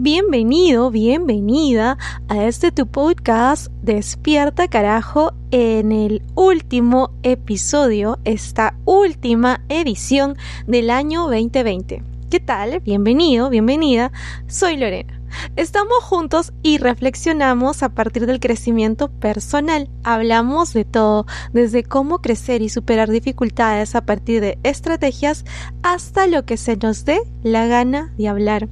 Bienvenido, bienvenida a este tu podcast Despierta carajo en el último episodio, esta última edición del año 2020. ¿Qué tal? Bienvenido, bienvenida. Soy Lorena. Estamos juntos y reflexionamos a partir del crecimiento personal. Hablamos de todo, desde cómo crecer y superar dificultades a partir de estrategias hasta lo que se nos dé la gana de hablar.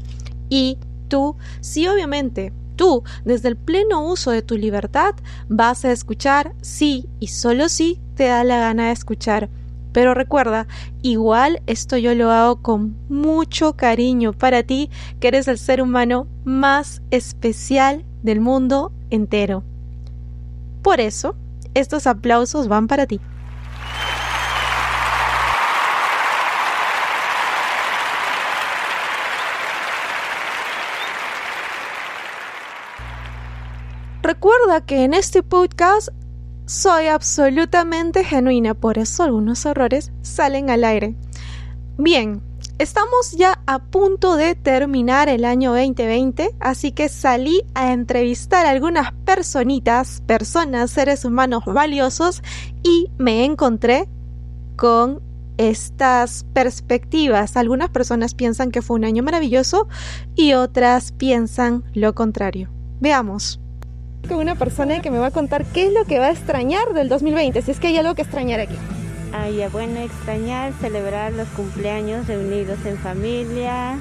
Y tú, sí obviamente, tú, desde el pleno uso de tu libertad, vas a escuchar sí y solo sí te da la gana de escuchar. Pero recuerda, igual esto yo lo hago con mucho cariño para ti, que eres el ser humano más especial del mundo entero. Por eso, estos aplausos van para ti. Recuerda que en este podcast soy absolutamente genuina, por eso algunos errores salen al aire. Bien, estamos ya a punto de terminar el año 2020, así que salí a entrevistar a algunas personitas, personas, seres humanos valiosos y me encontré con estas perspectivas. Algunas personas piensan que fue un año maravilloso y otras piensan lo contrario. Veamos con una persona que me va a contar qué es lo que va a extrañar del 2020, si es que hay algo que extrañar aquí. Ay, bueno, extrañar, celebrar los cumpleaños reunidos en familia,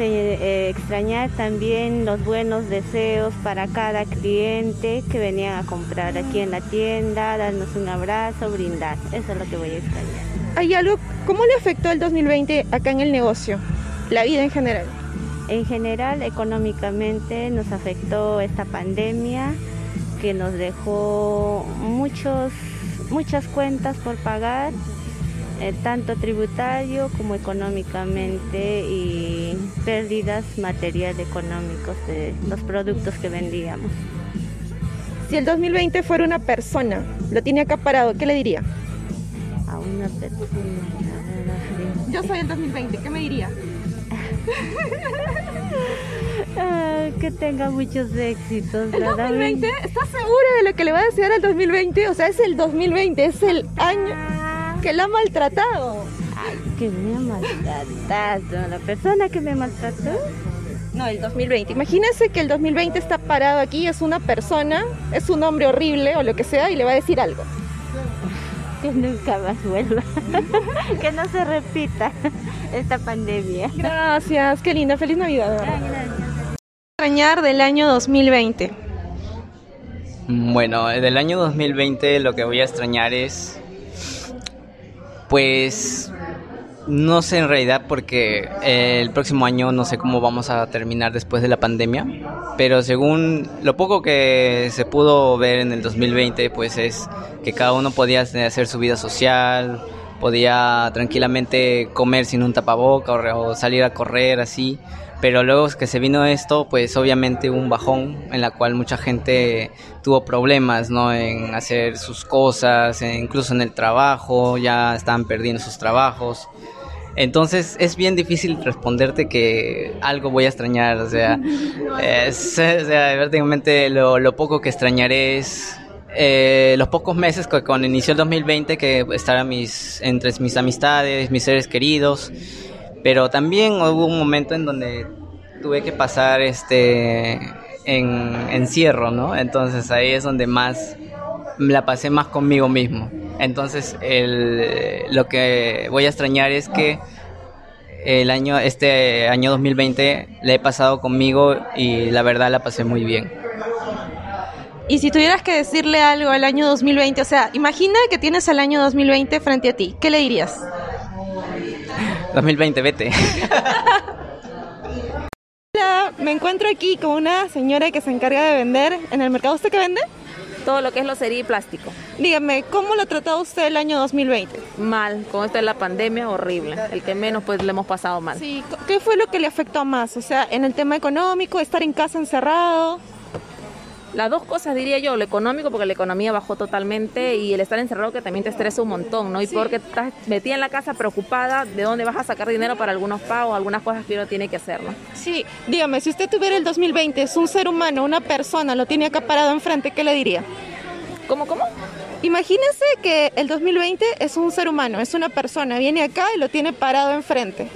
eh, extrañar también los buenos deseos para cada cliente que venían a comprar aquí en la tienda, darnos un abrazo, brindar. Eso es lo que voy a extrañar. ¿Hay algo, cómo le afectó el 2020 acá en el negocio, la vida en general? En general, económicamente nos afectó esta pandemia que nos dejó muchos, muchas cuentas por pagar, eh, tanto tributario como económicamente y pérdidas materiales económicos de los productos que vendíamos. Si el 2020 fuera una persona, lo tiene acaparado, ¿qué le diría? A una persona. Yo soy el 2020, ¿qué me diría? Que tenga muchos éxitos. ¿El 2020? ¿Estás segura de lo que le va a decir al 2020? O sea, es el 2020, es el año que la ha maltratado. Ay, que me ha maltratado. La persona que me maltrató. No, el 2020. Imagínese que el 2020 está parado aquí, es una persona, es un hombre horrible o lo que sea, y le va a decir algo. Que nunca más vuelva. que no se repita esta pandemia. Gracias, qué linda, feliz Navidad. Extrañar del año 2020. Bueno, del año 2020 lo que voy a extrañar es, pues, no sé en realidad porque el próximo año no sé cómo vamos a terminar después de la pandemia, pero según lo poco que se pudo ver en el 2020, pues es que cada uno podía hacer su vida social, podía tranquilamente comer sin un tapaboca o, salir a correr así. Pero luego que se vino esto, pues obviamente hubo un bajón en la cual mucha gente tuvo problemas, ¿no? En hacer sus cosas, incluso en el trabajo, ya estaban perdiendo sus trabajos. Entonces es bien difícil responderte que algo voy a extrañar, o sea, es, prácticamente lo, lo poco que extrañaré es eh, los pocos meses que con inició el 2020 que estaba mis, entre mis amistades, mis seres queridos, pero también hubo un momento en donde tuve que pasar este en encierro, ¿no? Entonces ahí es donde más la pasé más conmigo mismo. Entonces el, lo que voy a extrañar es que el año este año 2020 le he pasado conmigo y la verdad la pasé muy bien. Y si tuvieras que decirle algo al año 2020, o sea, imagina que tienes el año 2020 frente a ti, ¿qué le dirías? 2020, vete. Hola, me encuentro aquí con una señora que se encarga de vender en el mercado. ¿Usted qué vende? Todo lo que es locería y plástico. Dígame, ¿cómo lo trató usted el año 2020? Mal, con esto de la pandemia, horrible. El que menos pues le hemos pasado mal. Sí, ¿qué fue lo que le afectó más? O sea, en el tema económico, estar en casa encerrado. Las dos cosas diría yo, lo económico porque la economía bajó totalmente y el estar encerrado que también te estresa un montón, ¿no? Y porque estás metida en la casa preocupada de dónde vas a sacar dinero para algunos pagos, algunas cosas que uno tiene que hacer, ¿no? Sí, dígame, si usted tuviera el 2020, es un ser humano, una persona, lo tiene acá parado enfrente, ¿qué le diría? ¿Cómo, cómo? Imagínese que el 2020 es un ser humano, es una persona, viene acá y lo tiene parado enfrente.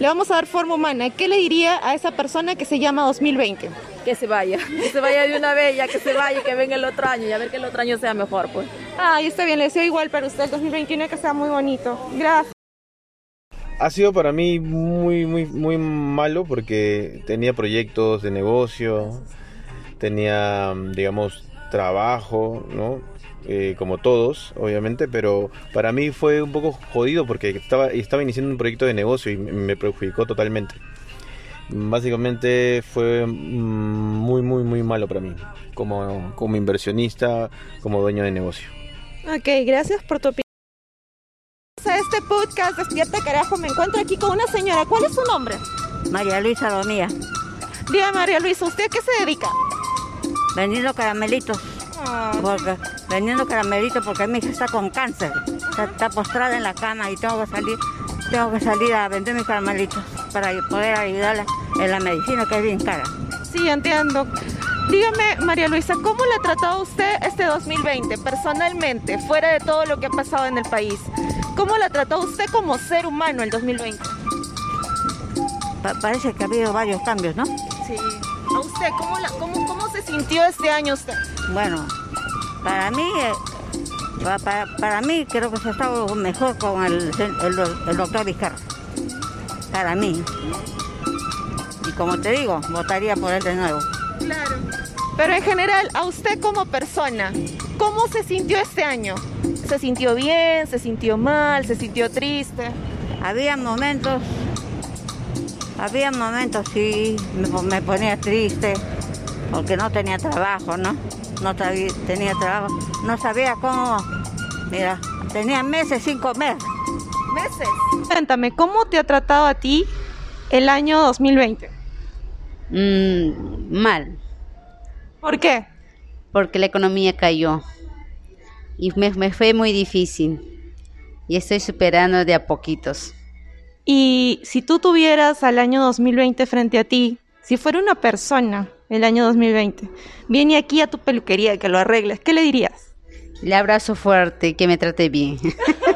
Le vamos a dar forma humana. ¿Qué le diría a esa persona que se llama 2020? Que se vaya, que se vaya de una vez, ya que se vaya, que venga el otro año y a ver que el otro año sea mejor, pues. Ay, está bien, le deseo igual para usted el 2021 que sea muy bonito. Gracias. Ha sido para mí muy, muy, muy malo porque tenía proyectos de negocio, tenía, digamos, trabajo, ¿no? Eh, como todos, obviamente, pero para mí fue un poco jodido porque estaba, estaba iniciando un proyecto de negocio y me perjudicó totalmente. Básicamente fue muy, muy, muy malo para mí, como, como inversionista, como dueño de negocio. Ok, gracias por tu opinión. A este podcast Despierta Carajo me encuentro aquí con una señora. ¿Cuál es su nombre? María Luisa Donía, Dígame, María Luisa, ¿usted a qué se dedica? vendiendo caramelitos. Ah, Porque, vendiendo caramelitos porque mi hija está con cáncer. Está, está postrada en la cama y tengo que salir, tengo que salir a vender mis caramelitos para poder ayudarla en la medicina que es bien cara. sí, entiendo. Dígame, María Luisa, ¿cómo le ha tratado usted este 2020 personalmente, fuera de todo lo que ha pasado en el país? ¿Cómo la trató usted como ser humano el 2020? Pa- parece que ha habido varios cambios, ¿no? Sí. ¿A usted cómo, la- cómo, cómo se sintió este año usted? Bueno, para mí, eh, pa- para, para mí creo que se ha estado mejor con el, el doctor Vizcarra. Para mí. Y como te digo, votaría por él de nuevo. Claro. Pero en general, a usted como persona, ¿cómo se sintió este año? ¿Se sintió bien? ¿Se sintió mal? ¿Se sintió triste? Había momentos, había momentos sí, me, po- me ponía triste porque no tenía trabajo, ¿no? No sabía- tenía trabajo, no sabía cómo, mira, tenía meses sin comer. Meses. Cuéntame, ¿cómo te ha tratado a ti el año 2020? Mm, mal, ¿Por qué? porque la economía cayó y me, me fue muy difícil y estoy superando de a poquitos. Y si tú tuvieras al año 2020 frente a ti, si fuera una persona el año 2020, viene aquí a tu peluquería que lo arregles, ¿qué le dirías? Le abrazo fuerte y que me trate bien.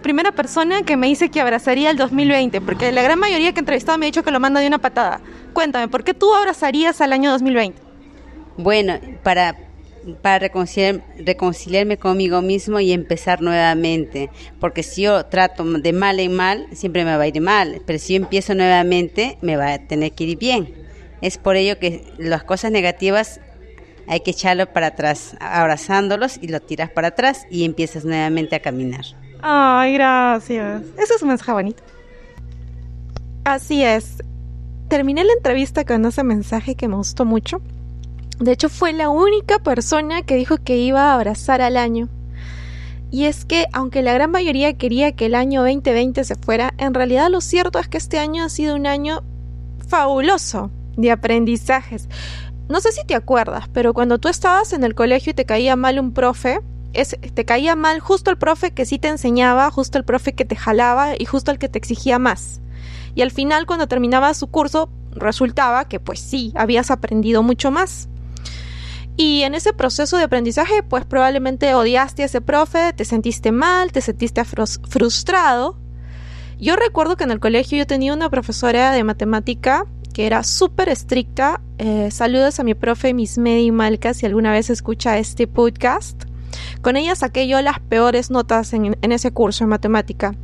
La primera persona que me dice que abrazaría el 2020, porque la gran mayoría que he entrevistado me ha dicho que lo manda de una patada. Cuéntame, ¿por qué tú abrazarías al año 2020? bueno, para, para reconciliar- reconciliarme conmigo mismo y empezar nuevamente, porque si yo trato de mal en mal, siempre me va a ir mal, pero si yo empiezo nuevamente, me va a tener que ir bien. Es por ello que las cosas negativas hay que echarlo para atrás, abrazándolos y lo tiras para atrás y empiezas nuevamente a caminar. Ay, gracias. Eso es un mensaje bonito. Así es. Terminé la entrevista con ese mensaje que me gustó mucho. De hecho, fue la única persona que dijo que iba a abrazar al año. Y es que, aunque la gran mayoría quería que el año 2020 se fuera, en realidad lo cierto es que este año ha sido un año fabuloso de aprendizajes. No sé si te acuerdas, pero cuando tú estabas en el colegio y te caía mal un profe, te caía mal justo el profe que sí te enseñaba, justo el profe que te jalaba y justo el que te exigía más. Y al final, cuando terminaba su curso, resultaba que pues sí, habías aprendido mucho más. Y en ese proceso de aprendizaje, pues probablemente odiaste a ese profe, te sentiste mal, te sentiste frus- frustrado. Yo recuerdo que en el colegio yo tenía una profesora de matemática que era súper estricta. Eh, saludos a mi profe Miss Medi Malca si alguna vez escucha este podcast. Con ella saqué yo las peores notas en, en ese curso de matemática.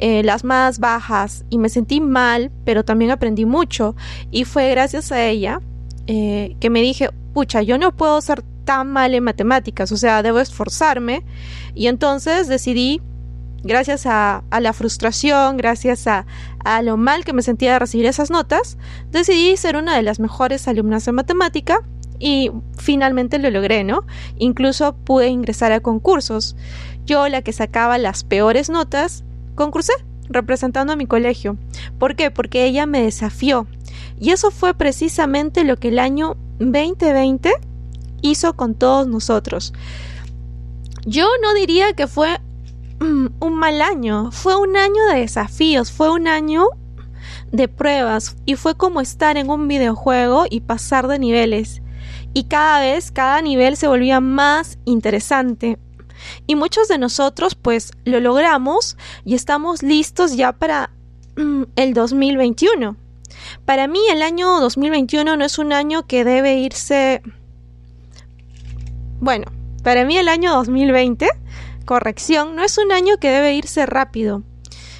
Eh, las más bajas y me sentí mal, pero también aprendí mucho. Y fue gracias a ella eh, que me dije, pucha, yo no puedo ser tan mal en matemáticas, o sea, debo esforzarme y entonces decidí, gracias a, la frustración, gracias a, a lo mal que me sentía de recibir esas notas, decidí ser una de las mejores alumnas de matemática y finalmente lo logré, ¿no? Incluso pude ingresar a concursos. Yo, la que sacaba las peores notas, concursé representando a mi colegio. ¿Por qué? Porque ella me desafió. Y eso fue precisamente lo que el año 2020 hizo con todos nosotros. Yo no diría que fue mm, un mal año, fue un año de desafíos, fue un año de pruebas y fue como estar en un videojuego y pasar de niveles. Y cada vez, cada nivel se volvía más interesante. Y muchos de nosotros pues lo logramos y estamos listos ya para mm, el 2021. Para mí el año 2021 no es un año que debe irse... Bueno, para mí el año 2020, corrección, no es un año que debe irse rápido.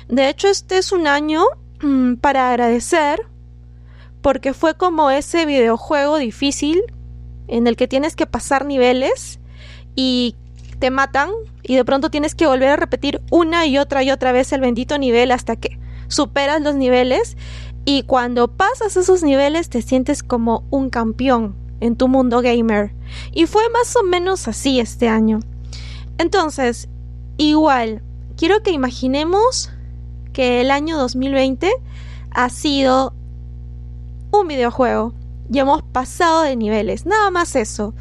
De hecho, este es un año mm, para agradecer porque fue como ese videojuego difícil en el que tienes que pasar niveles y te matan y de pronto tienes que volver a repetir una y otra y otra vez el bendito nivel hasta que superas los niveles y cuando pasas esos niveles te sientes como un campeón en tu mundo gamer. Y fue más o menos así este año. Entonces, igual, quiero que imaginemos que el año 2020 ha sido un videojuego y hemos pasado de niveles, nada más eso.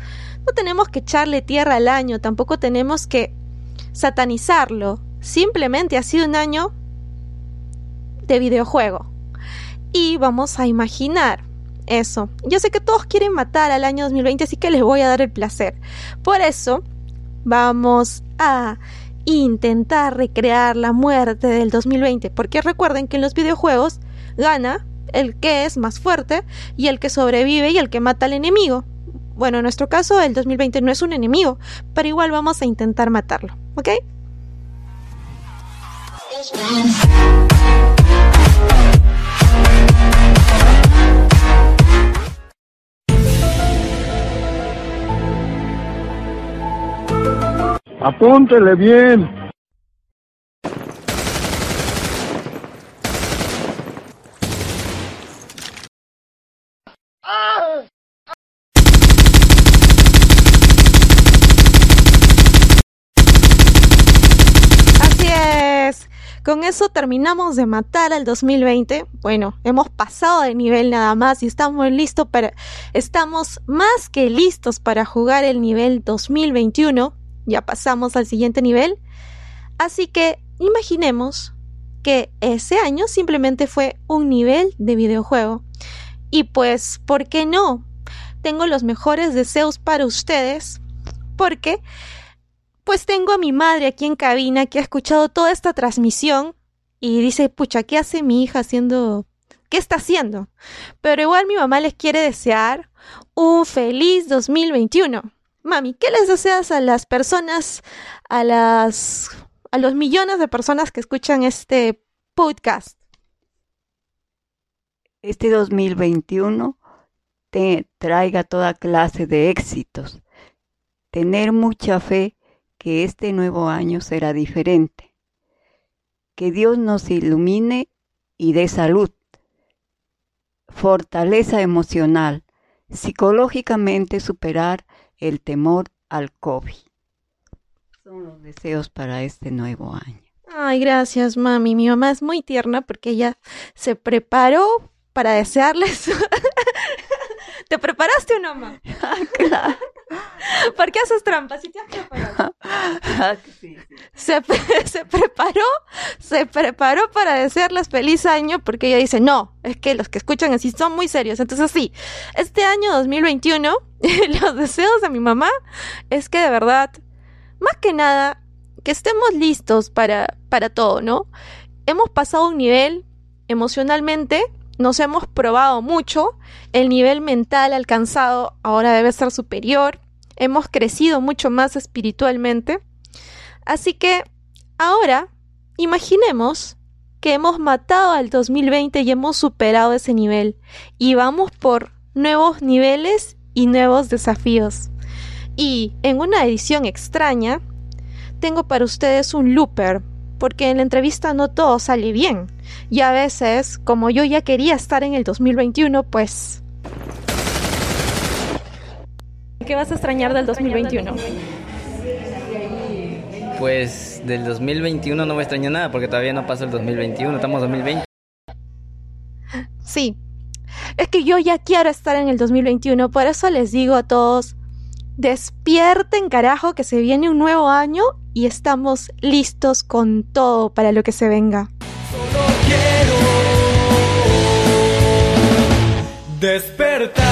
No tenemos que echarle tierra al año, tampoco tenemos que satanizarlo. Simplemente ha sido un año de videojuego. Y vamos a imaginar eso. Yo sé que todos quieren matar al año 2020, así que les voy a dar el placer. Por eso, vamos a intentar recrear la muerte del 2020, porque recuerden que en los videojuegos gana el que es más fuerte y el que sobrevive y el que mata al enemigo. Bueno, en nuestro caso el 2020 no es un enemigo, pero igual vamos a intentar matarlo, ¿ok? Apúntele bien. Con eso terminamos de matar al 2020. Bueno, hemos pasado de nivel nada más y estamos listos para estamos más que listos para jugar el nivel 2021. Ya pasamos al siguiente nivel. Así que imaginemos que ese año simplemente fue un nivel de videojuego. Y pues, ¿por qué no? Tengo los mejores deseos para ustedes porque pues tengo a mi madre aquí en cabina que ha escuchado toda esta transmisión y dice, pucha, ¿qué hace mi hija haciendo? ¿Qué está haciendo? Pero igual mi mamá les quiere desear un feliz 2021. Mami, ¿qué les deseas a las personas, a las a los millones de personas que escuchan este podcast? Este 2021 te traiga toda clase de éxitos. Tener mucha fe que este nuevo año será diferente. Que Dios nos ilumine y dé salud, fortaleza emocional, psicológicamente superar el temor al COVID. Son los deseos para este nuevo año. Ay, gracias, mami. Mi mamá es muy tierna porque ella se preparó para desearles. ¿Te preparaste o no, mamá? claro. ¿Por qué haces trampas? ¿Sí te has preparado? Se, se, preparó, se preparó para desearles feliz año porque ella dice, no, es que los que escuchan así son muy serios. Entonces sí, este año 2021, los deseos de mi mamá es que de verdad, más que nada, que estemos listos para, para todo, ¿no? Hemos pasado un nivel emocionalmente nos hemos probado mucho, el nivel mental alcanzado ahora debe ser superior, hemos crecido mucho más espiritualmente. Así que ahora imaginemos que hemos matado al 2020 y hemos superado ese nivel y vamos por nuevos niveles y nuevos desafíos. Y en una edición extraña, tengo para ustedes un looper porque en la entrevista no todo sale bien. Y a veces, como yo ya quería estar en el 2021, pues... ¿Qué vas a extrañar del 2021? Pues del 2021 no me extraño nada porque todavía no pasó el 2021, estamos en 2020. Sí. Es que yo ya quiero estar en el 2021, por eso les digo a todos, despierten carajo que se viene un nuevo año y estamos listos con todo para lo que se venga. Despertar.